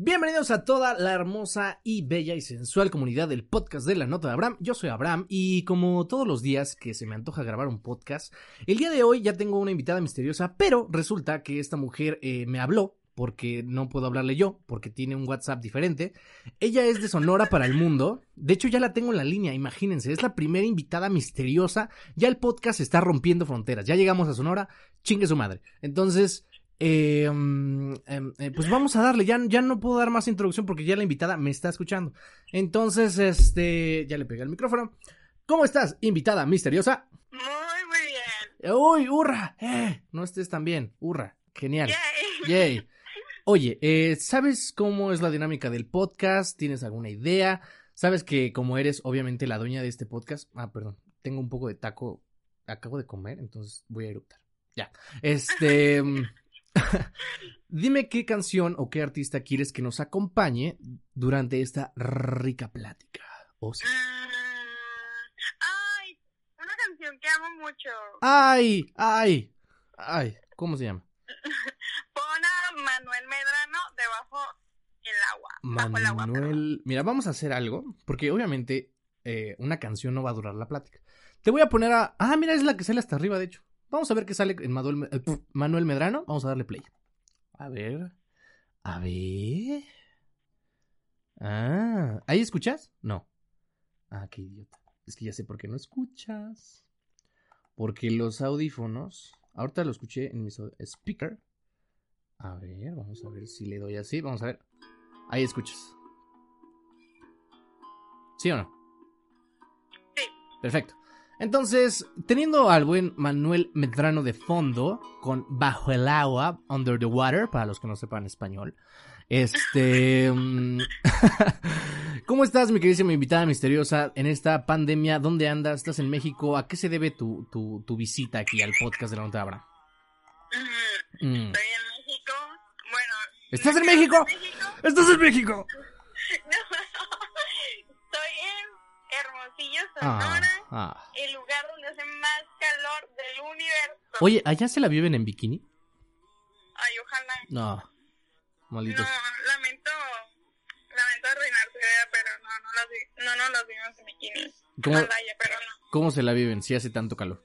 Bienvenidos a toda la hermosa y bella y sensual comunidad del podcast de la nota de Abraham. Yo soy Abraham y como todos los días que se me antoja grabar un podcast, el día de hoy ya tengo una invitada misteriosa, pero resulta que esta mujer eh, me habló porque no puedo hablarle yo, porque tiene un WhatsApp diferente. Ella es de Sonora para el mundo. De hecho, ya la tengo en la línea, imagínense, es la primera invitada misteriosa. Ya el podcast está rompiendo fronteras. Ya llegamos a Sonora, chingue su madre. Entonces, eh, mm, em, eh, pues vamos a darle, ya, ya no puedo dar más introducción porque ya la invitada me está escuchando. Entonces, este, ya le pegué el micrófono. ¿Cómo estás, invitada misteriosa? Muy, muy bien. Uy, hurra, eh, no estés tan bien, hurra, genial. Yay. Yay. Oye, eh, ¿sabes cómo es la dinámica del podcast? ¿Tienes alguna idea? ¿Sabes que como eres obviamente la dueña de este podcast? Ah, perdón, tengo un poco de taco, acabo de comer, entonces voy a eructar. Ya, este... Dime qué canción o qué artista quieres que nos acompañe durante esta rica plática. Oh, sí. Mm, ay, una canción que amo mucho. ¡Ay! ¡Ay! ¡Ay! ¿Cómo se llama? Pon a Manuel Medrano debajo el agua. Bajo el agua. perdón. Manuel. Mira, vamos a hacer algo, porque obviamente eh, una canción no va a durar la plática. Te voy a poner a. Ah, mira, es la que sale hasta arriba, de hecho. Vamos a ver qué sale en Manuel, eh, Manuel Medrano. Vamos a darle play. A ver. A ver. Ah, ¿ahí escuchas? No. Ah, qué idiota. Es que ya sé por qué no escuchas. Porque los audífonos. Ahorita lo escuché en mis au- speaker. A ver, vamos a ver si le doy así. Vamos a ver. Ahí escuchas. ¿Sí o no? Sí. Perfecto. Entonces, teniendo al buen Manuel Medrano de fondo, con Bajo el agua, Under the Water, para los que no sepan español. Este. mm, ¿Cómo estás, mi queridísima invitada misteriosa, en esta pandemia? ¿Dónde andas? ¿Estás en México? ¿A qué se debe tu, tu, tu visita aquí al podcast de la Nota? Mm, Mm. Estoy en México. Bueno. ¿Estás en México? México. ¡Estás en México! No, estoy en Hermosillo, Ah, Sonora. ah. El Oye, ¿allá se la viven en bikini? Ay, ojalá. No. Malditos. No, lamento, lamento arruinar idea, pero no, no los, vi- no, no los vimos en bikini. ¿Cómo, Ojalá, pero no. ¿Cómo se la viven si hace tanto calor?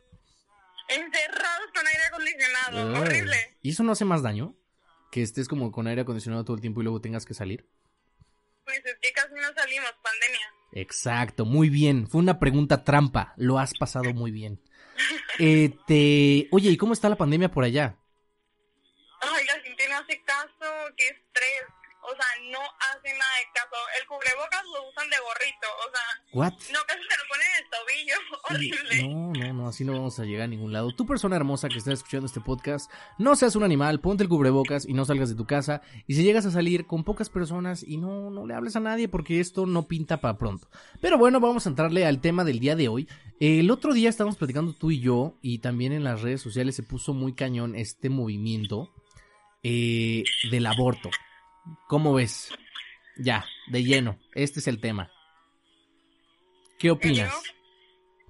Encerrados con aire acondicionado, Ay. horrible. ¿Y eso no hace más daño? Que estés como con aire acondicionado todo el tiempo y luego tengas que salir. Pues es que casi no salimos, pandemia. Exacto, muy bien. Fue una pregunta trampa. Lo has pasado muy bien. Eh, te... Oye, ¿y cómo está la pandemia por allá? Ay, la gente no hace caso, qué estrés. O sea, no hace nada El cubrebocas lo usan de gorrito, o sea, ¿What? no casi se lo ponen en el tobillo, horrible. No, no, no, así no vamos a llegar a ningún lado. Tu persona hermosa que está escuchando este podcast, no seas un animal, ponte el cubrebocas y no salgas de tu casa. Y si llegas a salir con pocas personas y no, no le hables a nadie porque esto no pinta para pronto. Pero bueno, vamos a entrarle al tema del día de hoy. El otro día estábamos platicando tú y yo y también en las redes sociales se puso muy cañón este movimiento eh, del aborto. ¿Cómo ves? Ya, de lleno, este es el tema. ¿Qué opinas?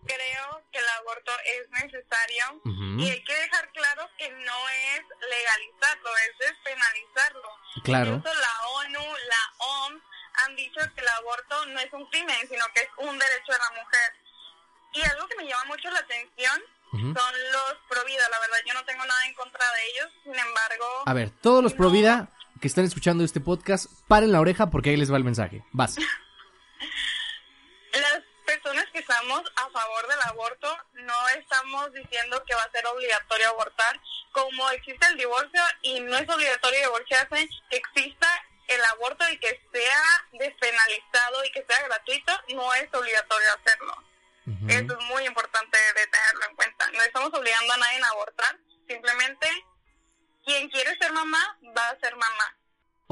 Creo que el aborto es necesario y hay que dejar claro que no es legalizarlo, es despenalizarlo. Claro. Incluso la ONU, la OMS han dicho que el aborto no es un crimen, sino que es un derecho de la mujer. Y algo que me llama mucho la atención son los pro vida. La verdad, yo no tengo nada en contra de ellos. Sin embargo, A ver, todos los pro vida que están escuchando este podcast, paren la oreja porque ahí les va el mensaje. Vas. las personas que estamos a favor del aborto no estamos diciendo que va a ser obligatorio abortar. Como existe el divorcio y no es obligatorio divorciarse, que exista el aborto y que sea despenalizado y que sea gratuito, no es obligatorio hacerlo. Eso es muy importante de tenerlo en cuenta. No estamos obligando a nadie a abortar, simplemente quien quiere ser mamá va a ser mamá.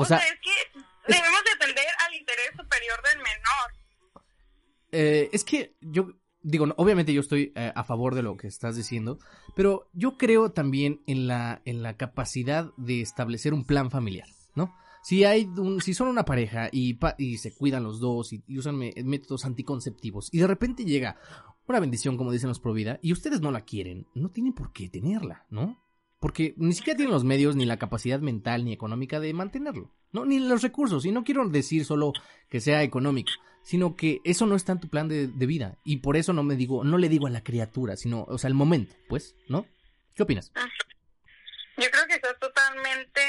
O sea, es que debemos de atender al interés superior del menor. eh, es que yo digo, no, obviamente yo estoy eh, a favor de lo que estás diciendo, pero yo creo también en la, en la capacidad de establecer un plan familiar, ¿no? Si hay un, si son una pareja y, pa- y se cuidan los dos y, y usan métodos anticonceptivos y de repente llega una bendición, como dicen los Provida, y ustedes no la quieren, no tienen por qué tenerla, ¿no? Porque ni siquiera tienen los medios, ni la capacidad mental, ni económica de mantenerlo, ¿no? Ni los recursos, y no quiero decir solo que sea económico, sino que eso no está en tu plan de, vida, y por eso no me digo, no le digo a la criatura, sino, o sea, el momento, pues, ¿no? ¿Qué opinas? Yo creo que estás totalmente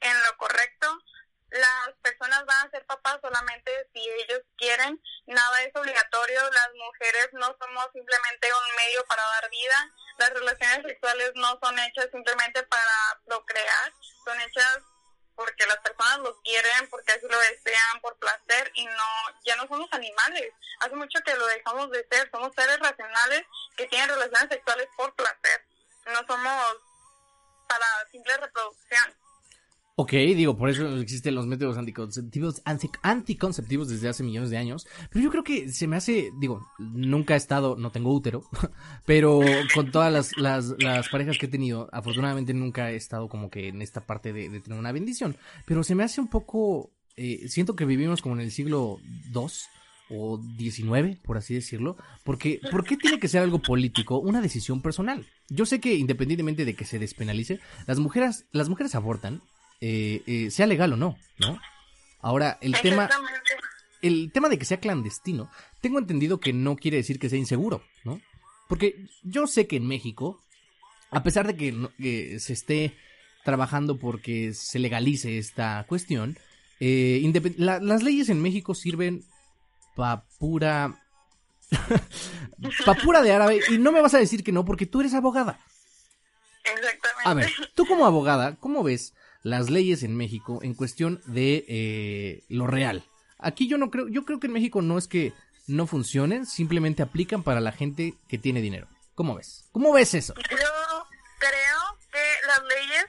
en lo correcto. Las personas van a ser papás solamente si ellos quieren. Nada es obligatorio. Las mujeres no somos simplemente un medio para dar vida. Las relaciones sexuales no son hechas simplemente para procrear. Son hechas porque las personas lo quieren, porque así lo desean, por placer y no, ya no somos animales. Hace mucho que lo dejamos de ser. Somos seres racionales que tienen relaciones sexuales por placer. No somos para simple reproducción. Ok, digo, por eso existen los métodos anticonceptivos, anticonceptivos desde hace millones de años. Pero yo creo que se me hace, digo, nunca he estado, no tengo útero, pero con todas las, las, parejas que he tenido, afortunadamente nunca he estado como que en esta parte de, tener una bendición. Pero se me hace un poco, eh, siento que vivimos como en el siglo II o XIX, por así decirlo, porque ¿por qué tiene que ser algo político una decisión personal? Yo sé que independientemente de que se despenalice, las mujeres, las mujeres abortan eh, eh, sea legal o no, ¿no? Ahora, el tema, el tema de que sea clandestino, tengo entendido que no quiere decir que sea inseguro, ¿no? Porque yo sé que en México, a pesar de que, se esté trabajando porque se legalice esta cuestión, eh, las leyes en México sirven pa pura... pa pura de árabe y no me vas a decir que no porque tú eres abogada. Exactamente. A ver, tú como abogada, ¿cómo ves las leyes en México en cuestión de eh, lo real. Aquí yo no creo, yo creo que en México no es que no funcionen, simplemente aplican para la gente que tiene dinero. ¿Cómo ves? ¿Cómo ves eso? Yo creo que las leyes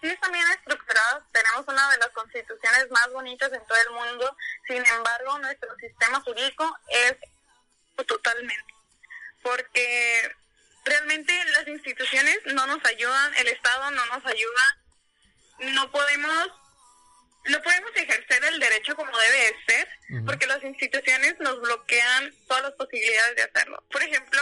sí están bien estructuradas, tenemos una de las constituciones más bonitas en todo el mundo, sin embargo nuestro sistema jurídico es totalmente, porque realmente las instituciones no nos ayudan, el Estado no nos ayuda, no podemos no podemos ejercer el derecho como debe de ser, porque las instituciones nos bloquean todas las posibilidades de hacerlo. Por ejemplo,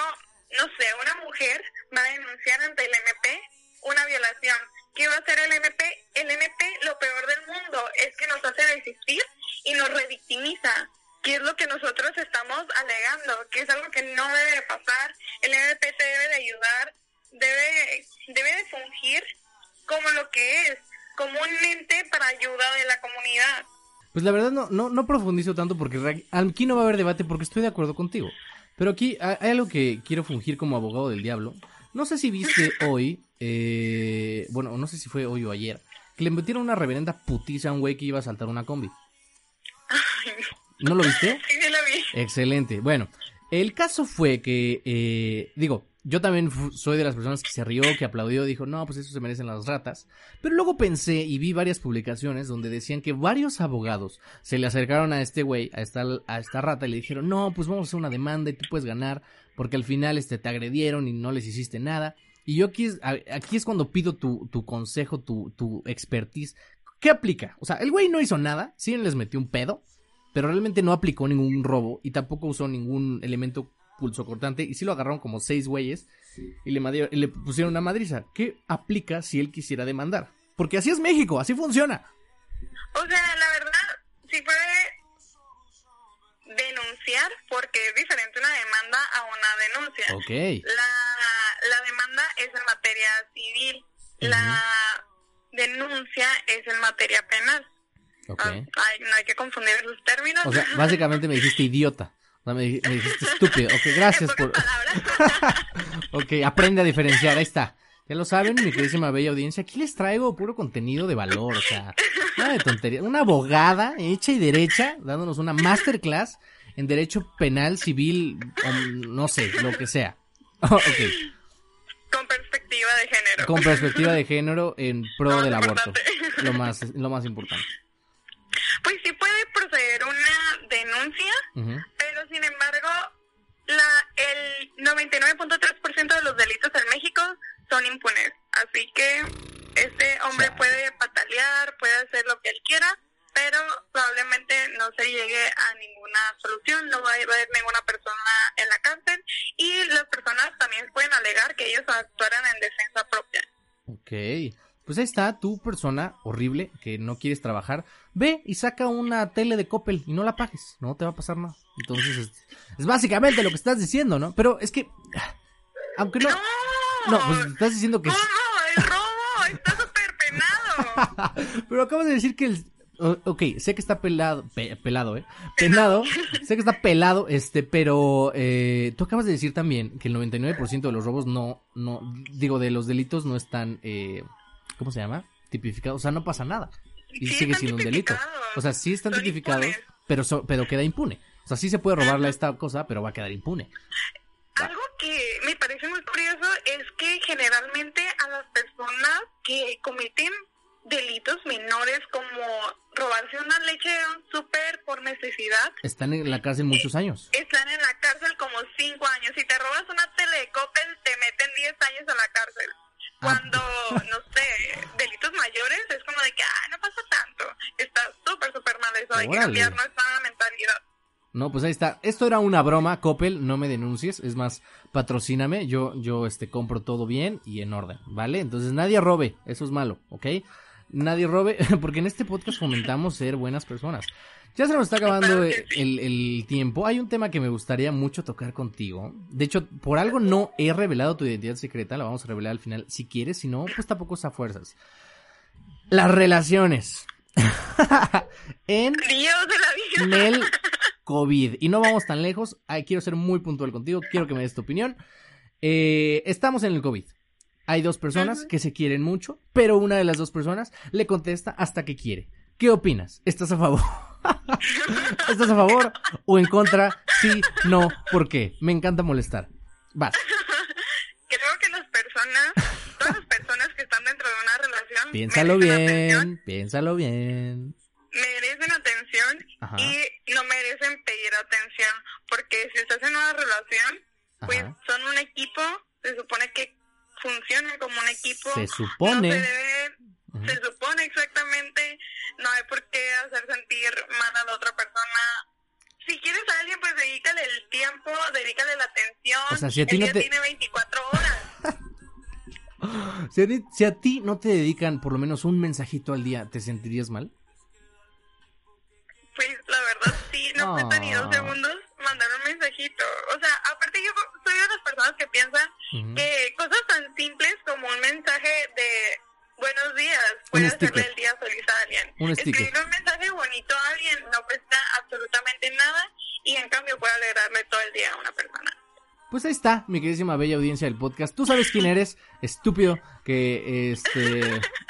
no sé, una mujer va a denunciar ante el MP una violación. ¿Qué va a hacer el MP? El MP, lo peor del mundo, es que nos hace desistir y nos revictimiza, que es lo que nosotros estamos alegando, que es algo que no debe de pasar. El MP te debe de ayudar, debe, debe de fungir como lo que es, comúnmente para ayuda de la comunidad. Pues la verdad no, no, no profundizo tanto porque aquí no va a haber debate porque estoy de acuerdo contigo. Pero aquí hay algo que quiero fungir como abogado del diablo. No sé si viste hoy, eh, bueno, no sé si fue hoy o ayer, que le metieron una reverenda putiza a un güey que iba a saltar una combi. ¿No lo viste? Sí, sí lo vi. Excelente. Bueno, el caso fue que, eh, digo, yo también soy de las personas que se rió, que aplaudió, dijo, no, pues eso se merecen las ratas. Pero luego pensé y vi varias publicaciones donde decían que varios abogados se le acercaron a este güey, a esta, a esta rata, y le dijeron, no, pues vamos a hacer una demanda y tú puedes ganar, porque al final este, te agredieron y no les hiciste nada. Y yo aquí es, aquí es cuando pido tu, tu consejo, tu, tu expertise. ¿Qué aplica? O sea, el güey no hizo nada, sí les metió un pedo, pero realmente no aplicó ningún robo y tampoco usó ningún elemento pulso cortante y sí lo agarraron como seis güeyes y le, le pusieron una madriza. ¿Qué aplica si él quisiera demandar? Porque así es México, así funciona. O sea, la verdad, sí puede denunciar porque es diferente una demanda a una denuncia. Ok. La, la demanda es en materia civil, la denuncia es en materia penal. Okay. Ah, no hay que confundir los términos. O sea, básicamente me dijiste idiota. No, me, dijiste estúpido. Ok, gracias por... ok, aprende a diferenciar. Ahí está. Ya lo saben, mi queridísima bella audiencia. Aquí les traigo puro contenido de valor. O sea, nada de tontería. Una abogada hecha y derecha dándonos una masterclass en derecho penal, civil, no sé, lo que sea. okay. Con perspectiva de género. Con perspectiva de género en pro del aborto. Lo más, lo más importante. Pues sí puede proceder una denuncia, embargo, la, el 99.3% de los delitos en México son impunes. Así que este hombre puede patalear, puede hacer lo que él quiera, pero probablemente no se llegue a ninguna solución, no va a haber ninguna persona en la cárcel y las personas también pueden alegar que ellos actuaran en defensa propia. Ok. Pues ahí está, tu persona horrible que no quieres trabajar, ve y saca una tele de Coppel y no la pagues, no te va a pasar nada. Entonces es, básicamente lo que estás diciendo, ¿no? Pero es que, aunque no... No, pues estás diciendo que... ¿Cómo? ¡El robo! ¡Está súper penado! Pero acabas de decir que el... Ok, sé que está pelado, pe- pelado, ¿eh? Penado, sé que está pelado, este, pero eh, tú acabas de decir también que el 99% de los robos no, no, digo, de los delitos no están, eh, ¿cómo se llama? Tipificados, o sea, no pasa nada. Y Sí, sigue siendo un delito. O sea, sí están Son tipificados, impunes. pero, so- pero queda impune. Sea, sí se puede robarle esta cosa, pero va a quedar impune. Algo que me parece muy curioso es que generalmente a las personas que cometen delitos menores como robarse una leche de un súper por necesidad Están en la cárcel muchos años. están en la cárcel como cinco años. Si te robas una tele de Coppel, te meten 10 años a la cárcel. Ah. Cuando, no sé, delitos mayores, es como de que, ah, no pasa tanto. Está súper, súper mal eso. Hay que cambiar nuestra. No, pues ahí está. Esto era una broma, Coppel, no me denuncies, es más, patrocíname, yo, yo, este, compro todo bien y en orden, ¿vale? Entonces nadie robe, eso es malo, ¿ok? Nadie robe, porque en este podcast fomentamos ser buenas personas. Ya se nos está acabando el, el- tiempo. Hay un tema que me gustaría mucho tocar contigo. De hecho, por algo no he revelado tu identidad secreta, la vamos a revelar al final si quieres, si no, pues tampoco es a fuerzas. Las relaciones. en Dios de la vida. Nel COVID. Y no vamos tan lejos. Ay, quiero ser muy puntual contigo. Quiero que me des tu opinión. Eh, estamos en el COVID. Hay dos personas que se quieren mucho, pero una de las dos personas le contesta hasta que quiere. ¿Qué opinas? ¿Estás a favor? ¿Estás a favor o en contra? Sí, no, ¿por qué? Me encanta molestar. Vas. Creo que las personas, todas las personas que están dentro de una relación, Piénsalo atención, bien, piénsalo bien. Ajá. y no merecen pedir atención. Porque si estás en una relación, pues Ajá. son un equipo, se supone que funcionan como un equipo. Se No supone. se debe, Ujú. se supone exactamente, no hay por qué hacer sentir mal a la otra persona. Si quieres a alguien, pues dedícale el tiempo, dedícale la atención. O sea, si a ti el no día te- tiene 24 horas. Si a, ti, si a ti no te dedican por lo menos un mensajito al día, ¿te sentirías mal? Pues la verdad sí, no cuesta ni dos Ah. segundos mandar un mensajito. O sea, aparte yo soy de las personas que piensan que cosas tan simples como un mensaje de buenos días puede hacerle el día feliz a alguien. Un. Escribir un mensaje bonito a alguien no cuesta absolutamente nada y en cambio puede alegrarle todo el día a una persona. Pues ahí está, mi queridísima bella audiencia del podcast. Tú sabes quién eres, estúpido, que este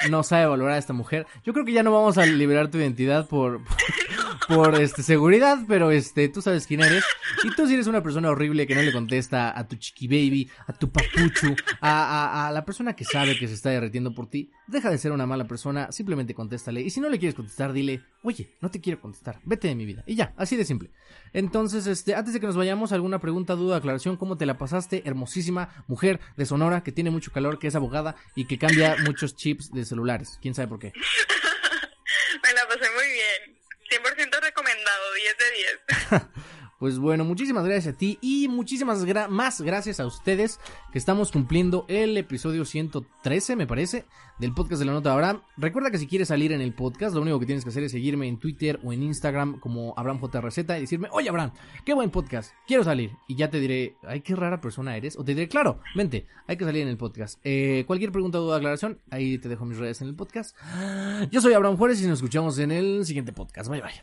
no sabe valorar a esta mujer. Yo creo que ya no vamos a liberar tu identidad por, por, este seguridad, pero este tú sabes quién eres. Y tú si eres una persona horrible que no le contesta a tu chiqui baby, a tu papuchu, a, a, a la persona que sabe que se está derritiendo por ti, deja de ser una mala persona, simplemente contéstale. Y si no le quieres contestar, dile, oye, no te quiero contestar, vete de mi vida. Y ya, así de simple. Entonces, este, antes de que nos vayamos, alguna pregunta, duda, aclaración, ¿cómo te la pasaste? Hermosísima mujer de Sonora que tiene mucho calor, que es abogada y que cambia muchos chips de celulares. ¿Quién sabe por qué? Me la pasé muy bien. 100% recomendado, 10 de 10. Pues bueno, muchísimas gracias a ti y muchísimas más gracias a ustedes que estamos cumpliendo el episodio 113, me parece, del podcast de la nota de Abraham. Recuerda que si quieres salir en el podcast, lo único que tienes que hacer es seguirme en Twitter o en Instagram como AbrahamJRZ y decirme, oye Abraham, qué buen podcast, quiero salir. Y ya te diré, ay, qué rara persona eres. O te diré, claro, vente, hay que salir en el podcast. Eh, cualquier pregunta, duda, aclaración, ahí te dejo mis redes en el podcast. Yo soy Abraham Juárez y nos escuchamos en el siguiente podcast. Bye bye.